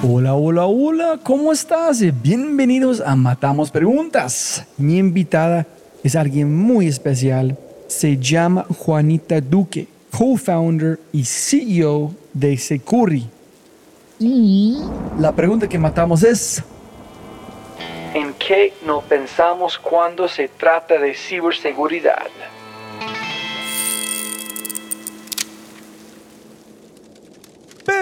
Hola, hola, hola, ¿cómo estás? Bienvenidos a Matamos Preguntas. Mi invitada es alguien muy especial. Se llama Juanita Duque, co-founder y CEO de Securi. Y la pregunta que matamos es... ¿En qué no pensamos cuando se trata de ciberseguridad?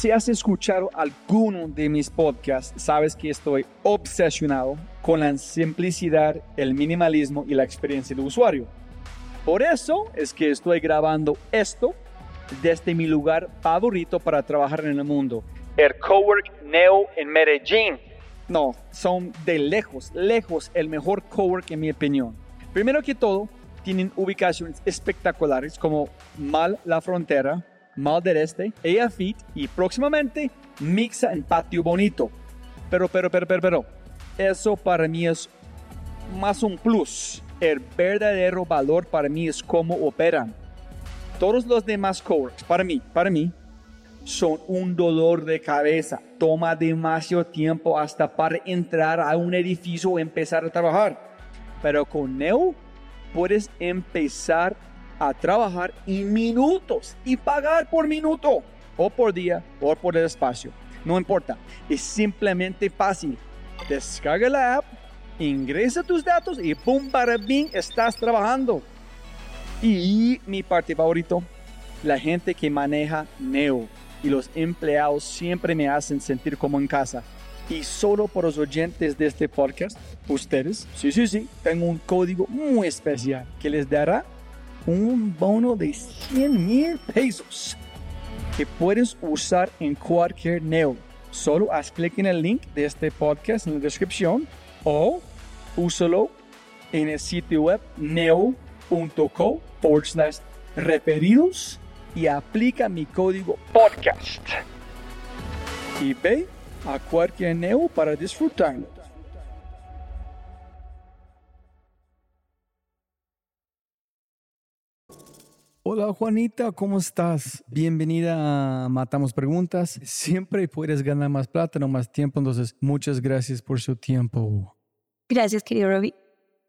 Si has escuchado alguno de mis podcasts, sabes que estoy obsesionado con la simplicidad, el minimalismo y la experiencia de usuario. Por eso es que estoy grabando esto desde mi lugar favorito para trabajar en el mundo, el Cowork Neo en Medellín. No, son de lejos, lejos el mejor cowork en mi opinión. Primero que todo, tienen ubicaciones espectaculares como Mal La Frontera, Mal del Este, Ella Fit y próximamente Mixa en Patio Bonito. Pero, pero, pero, pero, pero, eso para mí es más un plus. El verdadero valor para mí es cómo operan. Todos los demás coworks, para mí, para mí, son un dolor de cabeza. Toma demasiado tiempo hasta para entrar a un edificio o empezar a trabajar. Pero con Neo puedes empezar a trabajar en minutos y pagar por minuto o por día o por el espacio. No importa, es simplemente fácil. Descarga la app, ingresa tus datos y ¡pum! para bien estás trabajando. Y mi parte favorito, la gente que maneja Neo y los empleados siempre me hacen sentir como en casa. Y solo por los oyentes de este podcast, ustedes, sí, sí, sí, tengo un código muy especial que les dará un bono de 100 mil pesos que puedes usar en cualquier Neo. Solo haz clic en el link de este podcast en la descripción o úsalo en el sitio web neo.co referidos y aplica mi código podcast. Y ve a cualquier Neo para disfrutarlo. Hola Juanita, ¿cómo estás? Bienvenida a Matamos Preguntas. Siempre puedes ganar más plata, no más tiempo, entonces muchas gracias por su tiempo. Gracias, querido Robbie.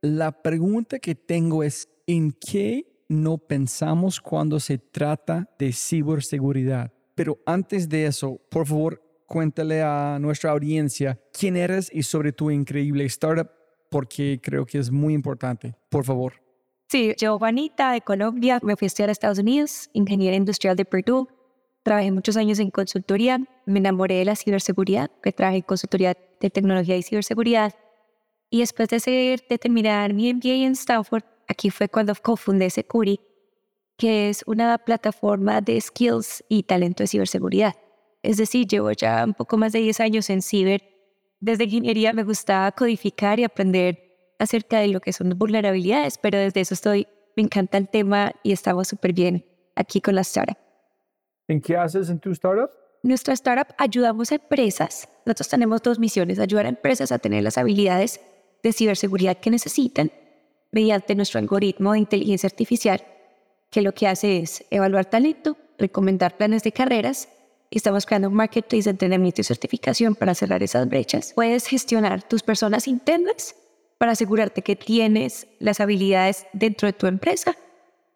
La pregunta que tengo es, ¿en qué no pensamos cuando se trata de ciberseguridad? Pero antes de eso, por favor, cuéntale a nuestra audiencia quién eres y sobre tu increíble startup, porque creo que es muy importante. Por favor. Sí, yo, Juanita, de Colombia, me fui a estudiar a Estados Unidos, ingeniera industrial de Purdue. Trabajé muchos años en consultoría, me enamoré de la ciberseguridad, que trabajé en consultoría de tecnología y ciberseguridad. Y después de, hacer, de terminar mi MBA en Stanford, aquí fue cuando cofundé Securi, que es una plataforma de skills y talento de ciberseguridad. Es decir, llevo ya un poco más de 10 años en ciber. Desde ingeniería me gustaba codificar y aprender acerca de lo que son vulnerabilidades, pero desde eso estoy, me encanta el tema y estamos súper bien aquí con la startup. ¿En qué haces en tu startup? Nuestra startup ayudamos a empresas. Nosotros tenemos dos misiones, ayudar a empresas a tener las habilidades de ciberseguridad que necesitan mediante nuestro algoritmo de inteligencia artificial, que lo que hace es evaluar talento, recomendar planes de carreras estamos creando un marketplace de entrenamiento y certificación para cerrar esas brechas. Puedes gestionar tus personas internas para asegurarte que tienes las habilidades dentro de tu empresa.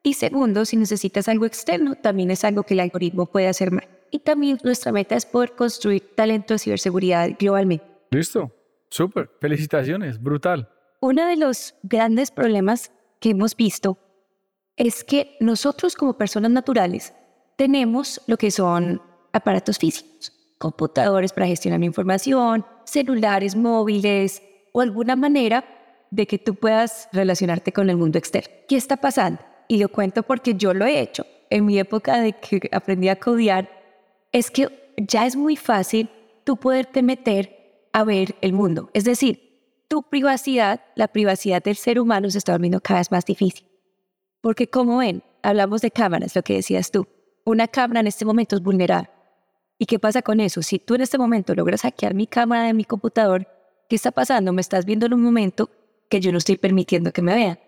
Y segundo, si necesitas algo externo, también es algo que el algoritmo puede hacer mal. Y también nuestra meta es poder construir talento de ciberseguridad globalmente. Listo. Súper, felicitaciones, brutal. Uno de los grandes problemas que hemos visto es que nosotros como personas naturales tenemos lo que son aparatos físicos, computadores para gestionar información, celulares móviles o alguna manera de que tú puedas relacionarte con el mundo externo. ¿Qué está pasando? Y lo cuento porque yo lo he hecho. En mi época de que aprendí a codear, es que ya es muy fácil tú poderte meter a ver el mundo. Es decir, tu privacidad, la privacidad del ser humano se está volviendo cada vez más difícil. Porque como ven, hablamos de cámaras, lo que decías tú. Una cámara en este momento es vulnerable. ¿Y qué pasa con eso? Si tú en este momento logras hackear mi cámara de mi computador, ¿qué está pasando? Me estás viendo en un momento que yo no estoy permitiendo que me vean.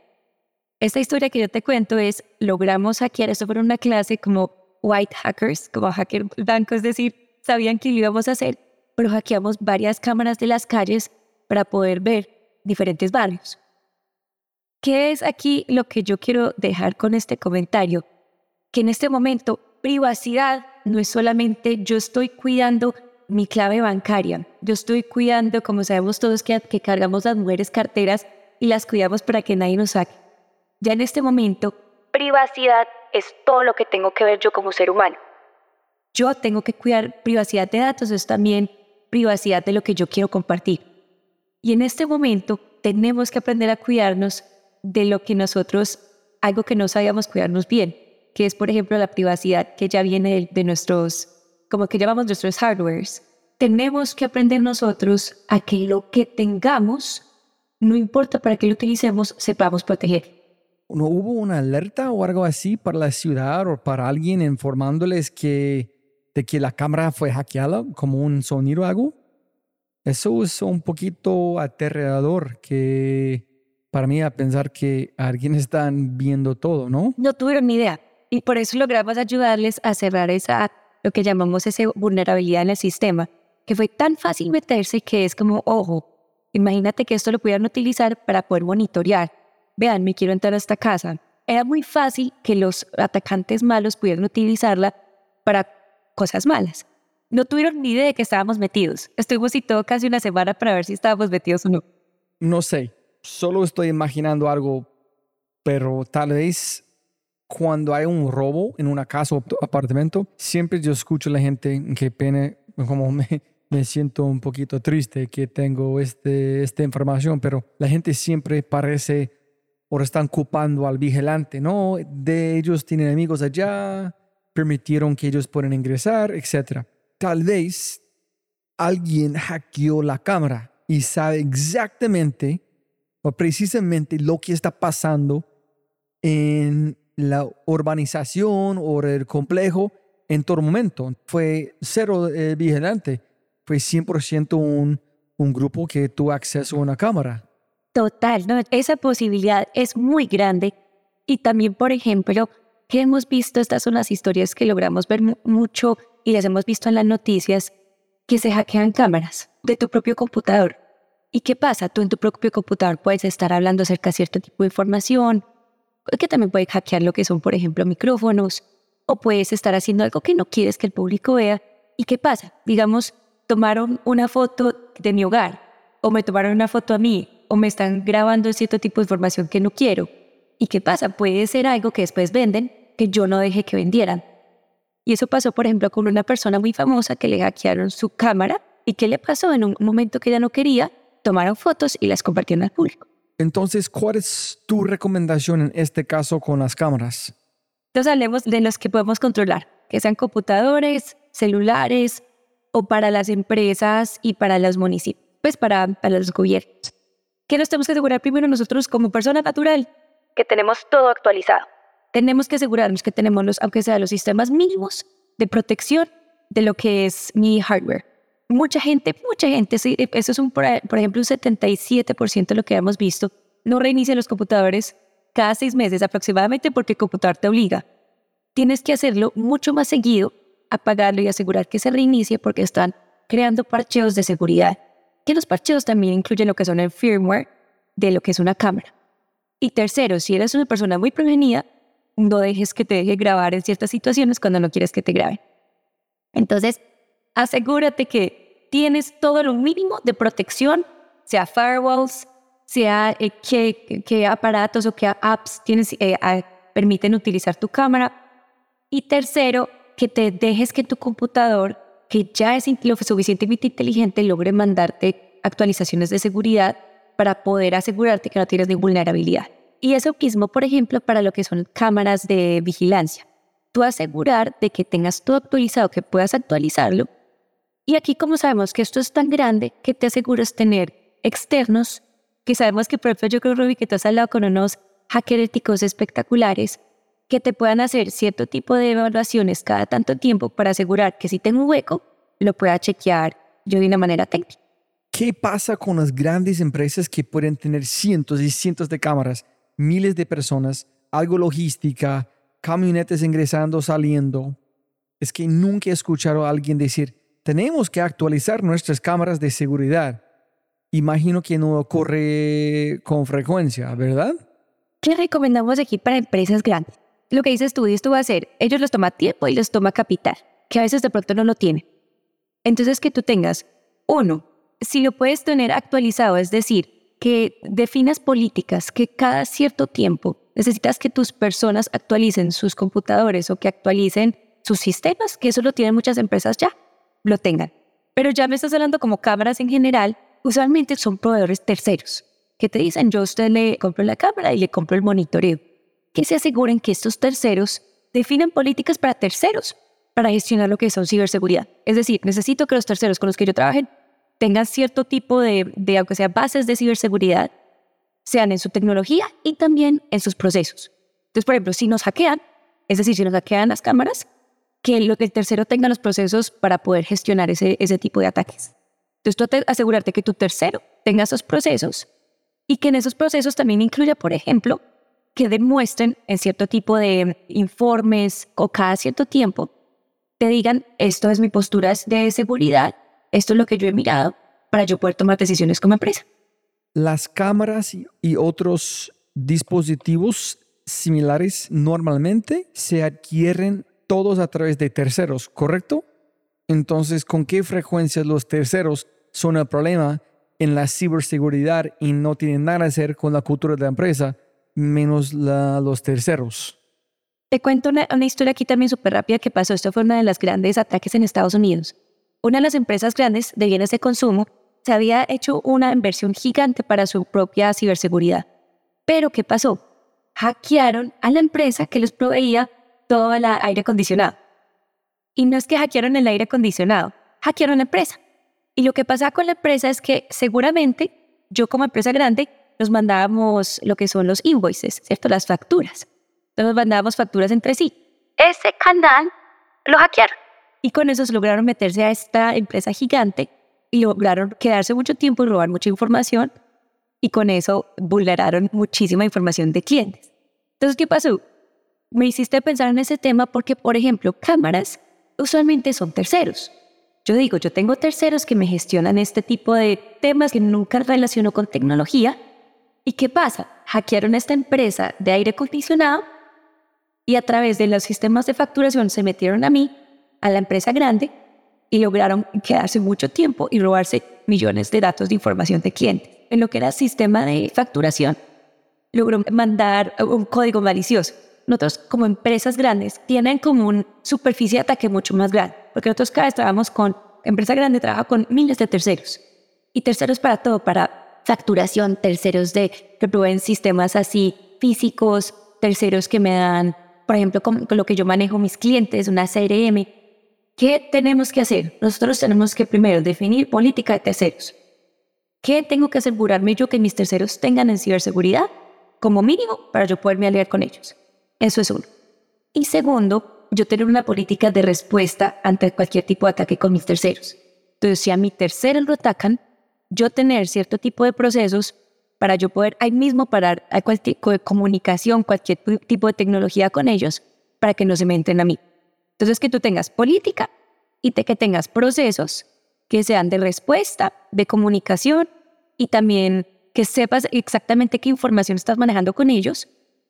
Esta historia que yo te cuento es, logramos hackear, esto fue una clase como white hackers, como hacker blanco, es decir, sabían que lo íbamos a hacer, pero hackeamos varias cámaras de las calles para poder ver diferentes barrios. ¿Qué es aquí lo que yo quiero dejar con este comentario? Que en este momento privacidad no es solamente yo estoy cuidando mi clave bancaria, yo estoy cuidando, como sabemos todos, que, que cargamos las mujeres carteras y las cuidamos para que nadie nos saque. Ya en este momento, privacidad es todo lo que tengo que ver yo como ser humano. Yo tengo que cuidar privacidad de datos, es también privacidad de lo que yo quiero compartir. Y en este momento tenemos que aprender a cuidarnos de lo que nosotros, algo que no sabíamos cuidarnos bien, que es, por ejemplo, la privacidad que ya viene de, nuestros, como que llamamos nuestros hardwares. Tenemos que aprender nosotros a que lo que tengamos, no importa para qué lo utilicemos, sepamos proteger. ¿No hubo una alerta o algo así para la ciudad o para alguien informándoles que, de que la cámara fue hackeada como un sonido o algo? Eso es un poquito aterrador que para mí a pensar que alguien está viendo todo, ¿no? No tuvieron ni idea. Y por eso logramos ayudarles a cerrar esa, lo que llamamos esa vulnerabilidad en el sistema, que fue tan fácil meterse que es como, ojo, imagínate que esto lo pudieran utilizar para poder monitorear vean, me quiero entrar a esta casa. Era muy fácil que los atacantes malos pudieran utilizarla para cosas malas. No tuvieron ni idea de que estábamos metidos. Estuvimos y todo casi una semana para ver si estábamos metidos o no. No sé, solo estoy imaginando algo, pero tal vez cuando hay un robo en una casa o apartamento, siempre yo escucho a la gente que pene, como me, me siento un poquito triste que tengo este, esta información, pero la gente siempre parece o están culpando al vigilante, no, de ellos tienen amigos allá, permitieron que ellos puedan ingresar, etc. Tal vez alguien hackeó la cámara y sabe exactamente o precisamente lo que está pasando en la urbanización o el complejo en todo momento. Fue cero eh, vigilante, fue 100% un, un grupo que tuvo acceso a una cámara. Total, ¿no? esa posibilidad es muy grande. Y también, por ejemplo, que hemos visto, estas son las historias que logramos ver mucho y las hemos visto en las noticias, que se hackean cámaras de tu propio computador. ¿Y qué pasa? Tú en tu propio computador puedes estar hablando acerca de cierto tipo de información, que también puede hackear lo que son, por ejemplo, micrófonos, o puedes estar haciendo algo que no quieres que el público vea. ¿Y qué pasa? Digamos, tomaron una foto de mi hogar o me tomaron una foto a mí o me están grabando cierto tipo de información que no quiero. ¿Y qué pasa? Puede ser algo que después venden que yo no dejé que vendieran. Y eso pasó, por ejemplo, con una persona muy famosa que le hackearon su cámara y ¿qué le pasó? En un momento que ella no quería, tomaron fotos y las compartieron al público. Entonces, ¿cuál es tu recomendación en este caso con las cámaras? Entonces hablemos de los que podemos controlar, que sean computadores, celulares o para las empresas y para los municipios, pues para, para los gobiernos. ¿Qué nos tenemos que asegurar primero nosotros como persona natural? Que tenemos todo actualizado. Tenemos que asegurarnos que tenemos, los, aunque sea los sistemas mínimos de protección de lo que es mi hardware. Mucha gente, mucha gente, eso es un, por ejemplo un 77% de lo que hemos visto, no reinicia los computadores cada seis meses aproximadamente porque el computador te obliga. Tienes que hacerlo mucho más seguido, apagarlo y asegurar que se reinicie porque están creando parcheos de seguridad que los parcheos también incluyen lo que son el firmware de lo que es una cámara. Y tercero, si eres una persona muy prevenida, no dejes que te deje grabar en ciertas situaciones cuando no quieres que te graben. Entonces, asegúrate que tienes todo lo mínimo de protección sea firewalls, sea eh, qué, aparatos o qué apps tienes, eh, permiten utilizar tu cámara. Y tercero, que te dejes que tu computador, que ya es lo suficientemente inteligente, logre mandarte actualizaciones de seguridad para poder asegurarte que no tienes ninguna vulnerabilidad. Y eso mismo, por ejemplo, para lo que son cámaras de vigilancia. Tú asegurar de que tengas todo actualizado, que puedas actualizarlo. Y aquí, como sabemos que esto es tan grande, que te aseguras tener externos, que sabemos que, por ejemplo, yo creo, Ruby, que tú has hablado con unos hackers éticos espectaculares, que te puedan hacer cierto tipo de evaluaciones cada tanto tiempo para asegurar que si tengo un hueco, lo pueda chequear yo de una manera técnica. ¿Qué pasa con las grandes empresas que pueden tener cientos y cientos de cámaras, miles de personas, algo logística, camionetes ingresando, saliendo? Es que nunca he escuchado a alguien decir, tenemos que actualizar nuestras cámaras de seguridad. Imagino que no ocurre con frecuencia, ¿verdad? ¿Qué recomendamos aquí para empresas grandes? lo que dices tú, esto va a ser, ellos les toma tiempo y les toma capital, que a veces de pronto no lo tienen. Entonces que tú tengas, uno, si lo puedes tener actualizado, es decir, que definas políticas que cada cierto tiempo necesitas que tus personas actualicen sus computadores o que actualicen sus sistemas, que eso lo tienen muchas empresas ya, lo tengan. Pero ya me estás hablando como cámaras en general, usualmente son proveedores terceros, que te dicen, yo a usted le compro la cámara y le compro el monitoreo que se aseguren que estos terceros definan políticas para terceros para gestionar lo que son ciberseguridad. Es decir, necesito que los terceros con los que yo trabaje tengan cierto tipo de, de, aunque sea bases de ciberseguridad, sean en su tecnología y también en sus procesos. Entonces, por ejemplo, si nos hackean, es decir, si nos hackean las cámaras, que el, tercero tenga los procesos para poder gestionar ese, ese tipo de ataques. Entonces, tú asegurarte que tu tercero tenga esos procesos y que en esos procesos también incluya, por ejemplo, que demuestren en cierto tipo de informes o cada cierto tiempo, te digan, esto es mi postura de seguridad, esto es lo que yo he mirado para yo poder tomar decisiones como empresa. Las cámaras y otros dispositivos similares normalmente se adquieren todos a través de terceros, ¿correcto? Entonces, ¿con qué frecuencia los terceros son el problema en la ciberseguridad y no tienen nada que hacer con la cultura de la empresa? menos los terceros. Te cuento una, historia aquí también súper rápida que pasó. Esto fue uno de los grandes ataques en Estados Unidos. Una de las empresas grandes de bienes de consumo se había hecho una inversión gigante para su propia ciberseguridad. Pero ¿qué pasó? Hackearon a la empresa que les proveía todo el aire acondicionado. Y no es que hackearon el aire acondicionado, hackearon la empresa. Y lo que pasa con la empresa es que seguramente yo como empresa grande nos mandábamos lo que son los invoices, ¿cierto? Las facturas. Entonces nos mandábamos facturas entre sí. Ese canal lo hackearon. Y con eso lograron meterse a esta empresa gigante y lograron quedarse mucho tiempo y robar mucha información. Y con eso vulneraron muchísima información de clientes. Entonces, ¿qué pasó? Me hiciste pensar en ese tema porque, por ejemplo, cámaras usualmente son terceros. Yo digo, yo tengo terceros que me gestionan este tipo de temas que nunca relaciono con tecnología ¿Y qué pasa? Hackearon esta empresa de aire acondicionado y a través de los sistemas de facturación se metieron a mí, a la empresa grande, y lograron quedarse mucho tiempo y robarse millones de datos de información de clientes. En lo que era sistema de facturación, logró mandar un código malicioso. Nosotros, como empresas grandes, tienen como una superficie de ataque mucho más grande, porque nosotros cada vez trabajamos con, empresa grande trabaja con miles de terceros. Y terceros para todo, para facturación, terceros de que proveen sistemas así físicos, terceros que me dan, por ejemplo, con, lo que yo manejo mis clientes, una CRM. ¿Qué tenemos que hacer? Nosotros tenemos que primero definir política de terceros. ¿Qué tengo que asegurarme yo que mis terceros tengan en ciberseguridad? Como mínimo, para yo poderme aliar con ellos. Eso es uno. Y segundo, yo tener una política de respuesta ante cualquier tipo de ataque con mis terceros. Entonces, si a mi tercero lo atacan, yo tener cierto tipo de procesos para yo poder ahí mismo parar a cualquier tipo de comunicación, cualquier tipo de tecnología con ellos, para que no se me entren a mí. Entonces, que tú tengas política y que tengas procesos que sean de respuesta, de comunicación y también que sepas exactamente qué información estás manejando con ellos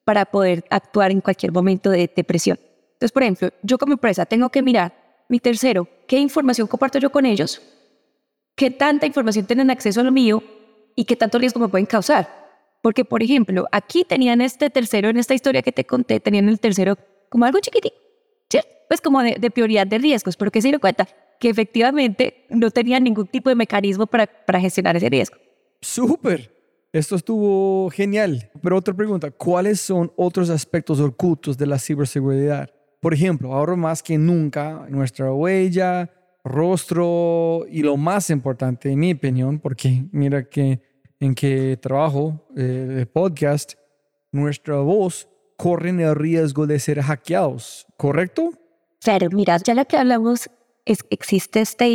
para poder actuar en cualquier momento de depresión. Entonces, por ejemplo, yo como empresa tengo que mirar mi tercero, qué información comparto yo con ellos qué tanta información tienen acceso a lo mío y qué tanto riesgo me pueden causar. Porque, por ejemplo, aquí tenían este tercero, en esta historia que te conté, tenían el tercero como algo chiquitito, Pues como de, prioridad de riesgos, pero que se dio cuenta que efectivamente no tenían ningún tipo de mecanismo para, para gestionar ese riesgo. Súper. Esto estuvo genial. Pero otra pregunta, ¿cuáles son otros aspectos ocultos de la ciberseguridad? Por ejemplo, ahora más que nunca, nuestra huella, rostro y lo más importante, en mi opinión, porque mira que en que trabajo eh, de podcast, nuestra voz corre el riesgo de ser hackeados, ¿correcto? Claro, mira, ya lo que hablamos es existe esta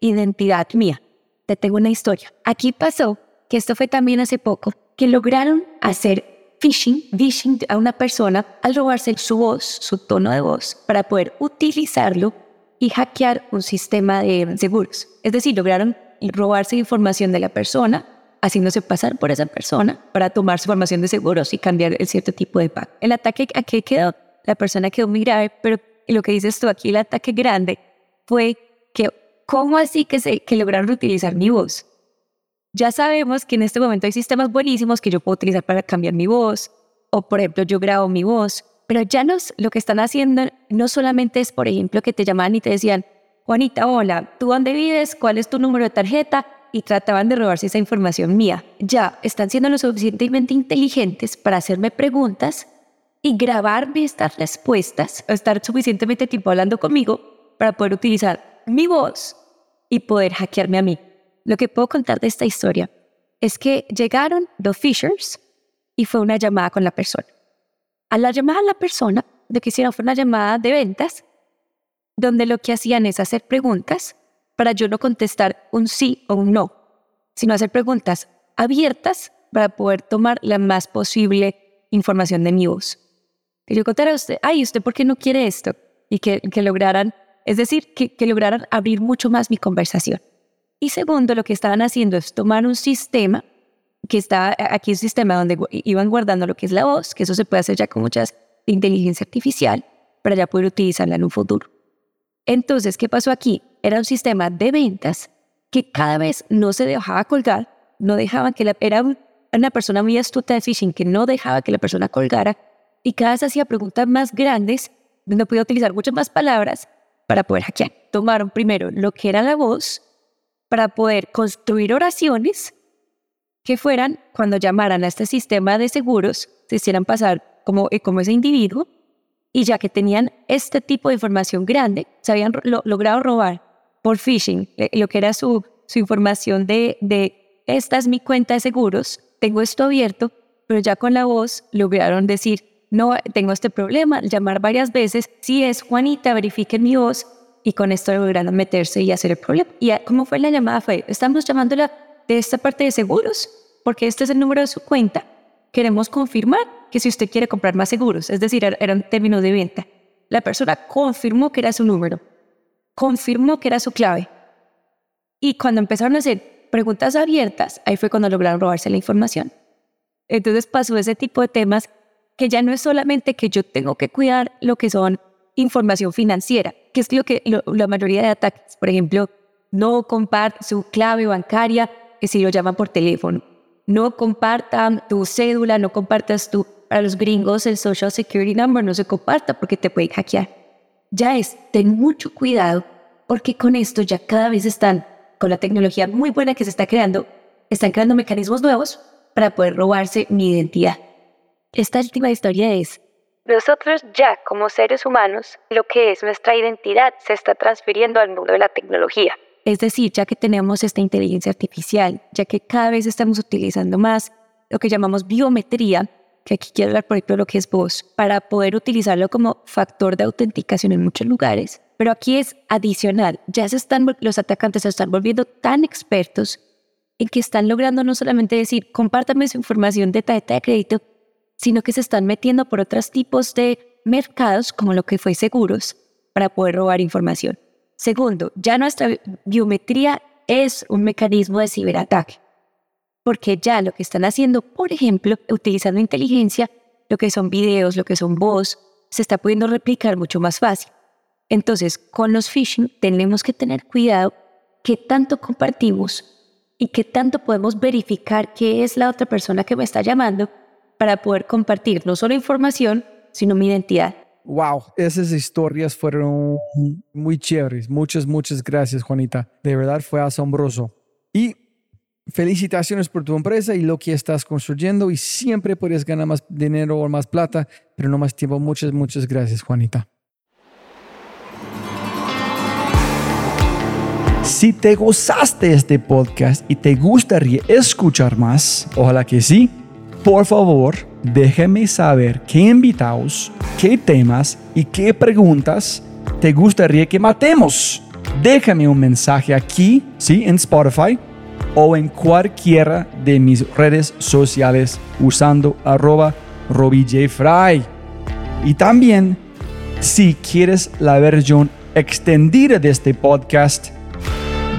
identidad mía. Te tengo una historia. Aquí pasó que esto fue también hace poco, que lograron hacer phishing, phishing a una persona al robarse su voz, su tono de voz, para poder utilizarlo y hackear un sistema de seguros. Es decir, lograron robarse información de la persona, haciéndose pasar por esa persona para tomar su información de seguros y cambiar el cierto tipo de pago. El ataque a que quedó, la persona quedó muy grave, pero lo que dices tú aquí, el ataque grande fue que, ¿cómo así que, se, que lograron utilizar mi voz? Ya sabemos que en este momento hay sistemas buenísimos que yo puedo utilizar para cambiar mi voz, o por ejemplo yo grabo mi voz, pero ya nos, lo que están haciendo no solamente es, por ejemplo, que te llamaban y te decían, Juanita, hola, ¿tú dónde vives? ¿Cuál es tu número de tarjeta? Y trataban de robarse esa información mía. Ya están siendo lo suficientemente inteligentes para hacerme preguntas y grabarme estas respuestas, o estar suficientemente tiempo hablando conmigo para poder utilizar mi voz y poder hackearme a mí. Lo que puedo contar de esta historia es que llegaron los Fishers y fue una llamada con la persona. A la llamada a la persona, lo que hicieron fue una llamada de ventas, donde lo que hacían es hacer preguntas para yo no contestar un sí o un no, sino hacer preguntas abiertas para poder tomar la más posible información de mi voz. Que yo contara a usted, ay, ¿usted por qué no quiere esto? Y que, que lograran, es decir, que, que lograran abrir mucho más mi conversación. Y segundo, lo que estaban haciendo es tomar un sistema, que está aquí un sistema donde iban guardando lo que es la voz, que eso se puede hacer ya con muchas inteligencia artificial, para ya poder utilizarla en un futuro. Entonces, ¿qué pasó aquí? Era un sistema de ventas que cada vez no se dejaba colgar, no dejaba que la, era una persona muy astuta de phishing que no dejaba que la persona colgara y cada vez hacía preguntas más grandes donde podía utilizar muchas más palabras para poder hackear. Tomaron primero lo que era la voz para poder construir oraciones que fueran, cuando llamaran a este sistema de seguros, se hicieran pasar como, eh, como ese individuo, y ya que tenían este tipo de información grande, se habían logrado robar por phishing eh, lo que era su, su información de, de, esta es mi cuenta de seguros, tengo esto abierto, pero ya con la voz lograron decir, no, tengo este problema, llamar varias veces, si es Juanita, verifiquen mi voz, y con esto lograron meterse y hacer el problema. ¿Y cómo fue la llamada? Fue, estamos llamándola de esta parte de seguros, porque este es el número de su cuenta. Queremos confirmar que si usted quiere comprar más seguros, es decir, era un término de venta. La persona confirmó que era su número, confirmó que era su clave. Y cuando empezaron a hacer preguntas abiertas, ahí fue cuando lograron robarse la información. Entonces pasó ese tipo de temas que ya no es solamente que yo tengo que cuidar lo que son información financiera, que es lo que la mayoría de ataques, por ejemplo, no compartan su clave bancaria que si lo llaman por teléfono, no compartan tu cédula, no compartas tu, para los gringos el social security number no se comparta porque te pueden hackear. Ya es, ten mucho cuidado porque con esto ya cada vez están, con la tecnología muy buena que se está creando, están creando mecanismos nuevos para poder robarse mi identidad. Esta última historia es, nosotros ya como seres humanos, lo que es nuestra identidad se está transfiriendo al mundo de la tecnología. Es decir, ya que tenemos esta inteligencia artificial, ya que cada vez estamos utilizando más lo que llamamos biometría, que aquí quiero hablar por ejemplo lo que es voz, para poder utilizarlo como factor de autenticación en muchos lugares. Pero aquí es adicional, ya se están, los atacantes se están volviendo tan expertos en que están logrando no solamente decir, compártame su información de tarjeta de crédito, sino que se están metiendo por otros tipos de mercados, como lo que fue seguros, para poder robar información. Segundo, ya nuestra biometría es un mecanismo de ciberataque, porque ya lo que están haciendo, por ejemplo, utilizando inteligencia, lo que son videos, lo que son voz, se está pudiendo replicar mucho más fácil. Entonces, con los phishing tenemos que tener cuidado qué tanto compartimos y qué tanto podemos verificar qué es la otra persona que me está llamando para poder compartir no solo información, sino mi identidad. Wow, esas historias fueron muy chéveres. Muchas, muchas gracias, Juanita. De verdad fue asombroso. Y felicitaciones por tu empresa y lo que estás construyendo y siempre puedes ganar más dinero o más plata, pero no más tiempo. Muchas, muchas gracias, Juanita. Si te gozaste este podcast y te gustaría escuchar más, ojalá que sí, por favor, déjame saber qué invitados, qué temas y qué preguntas te gustaría que matemos. Déjame un mensaje aquí, sí, en Spotify o en cualquiera de mis redes sociales usando arroba RobbieJFry. Y también, si quieres la versión extendida de este podcast,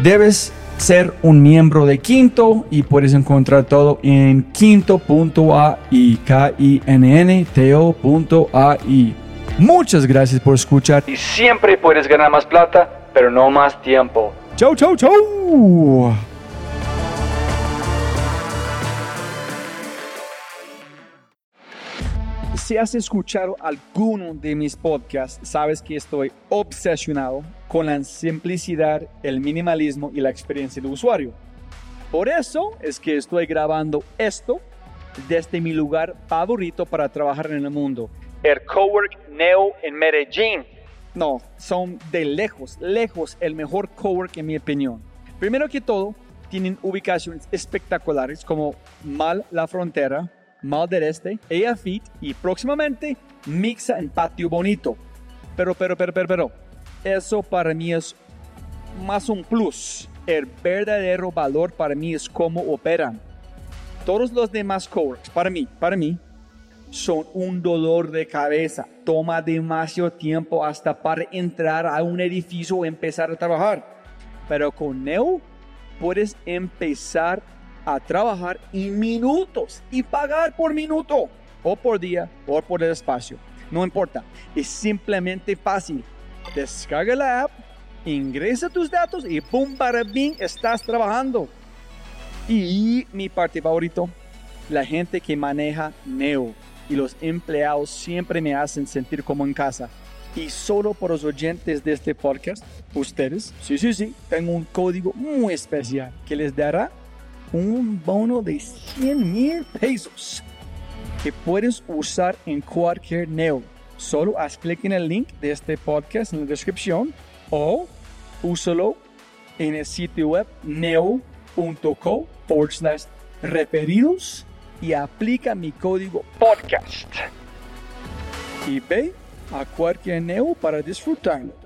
debes ser un miembro de Quinto y puedes encontrar todo en quinto.ai, k i n n t -O Muchas gracias por escuchar y siempre puedes ganar más plata, pero no más tiempo. Chau, chau, chau. Si has escuchado alguno de mis podcasts, sabes que estoy obsesionado con la simplicidad, el minimalismo y la experiencia de usuario. Por eso es que estoy grabando esto desde mi lugar favorito para trabajar en el mundo, el Cowork Neo en Medellín. No, son de lejos, lejos el mejor cowork en mi opinión. Primero que todo, tienen ubicaciones espectaculares como Mal La Frontera, Mal del Este, Fit y próximamente Mixa en Patio Bonito. Pero, pero, pero, pero, pero, eso para mí es más un plus. El verdadero valor para mí es cómo operan. Todos los demás coworks, para mí, para mí, son un dolor de cabeza. Toma demasiado tiempo hasta para entrar a un edificio o empezar a trabajar. Pero con Neo puedes empezar a trabajar en minutos y pagar por minuto o por día o por el espacio. No importa, es simplemente fácil. Descarga la app, ingresa tus datos y ¡pum! para bien estás trabajando. Y mi parte favorito, la gente que maneja Neo y los empleados siempre me hacen sentir como en casa. Y solo por los oyentes de este podcast, ustedes, sí, sí, sí, tengo un código muy especial que les dará un bono de 100 mil pesos que puedes usar en cualquier Neo. Solo haz clic en el link de este podcast en la descripción o úsalo en el sitio web neo.co referidos y aplica mi código podcast. Y ve a cualquier Neo para disfrutarlo.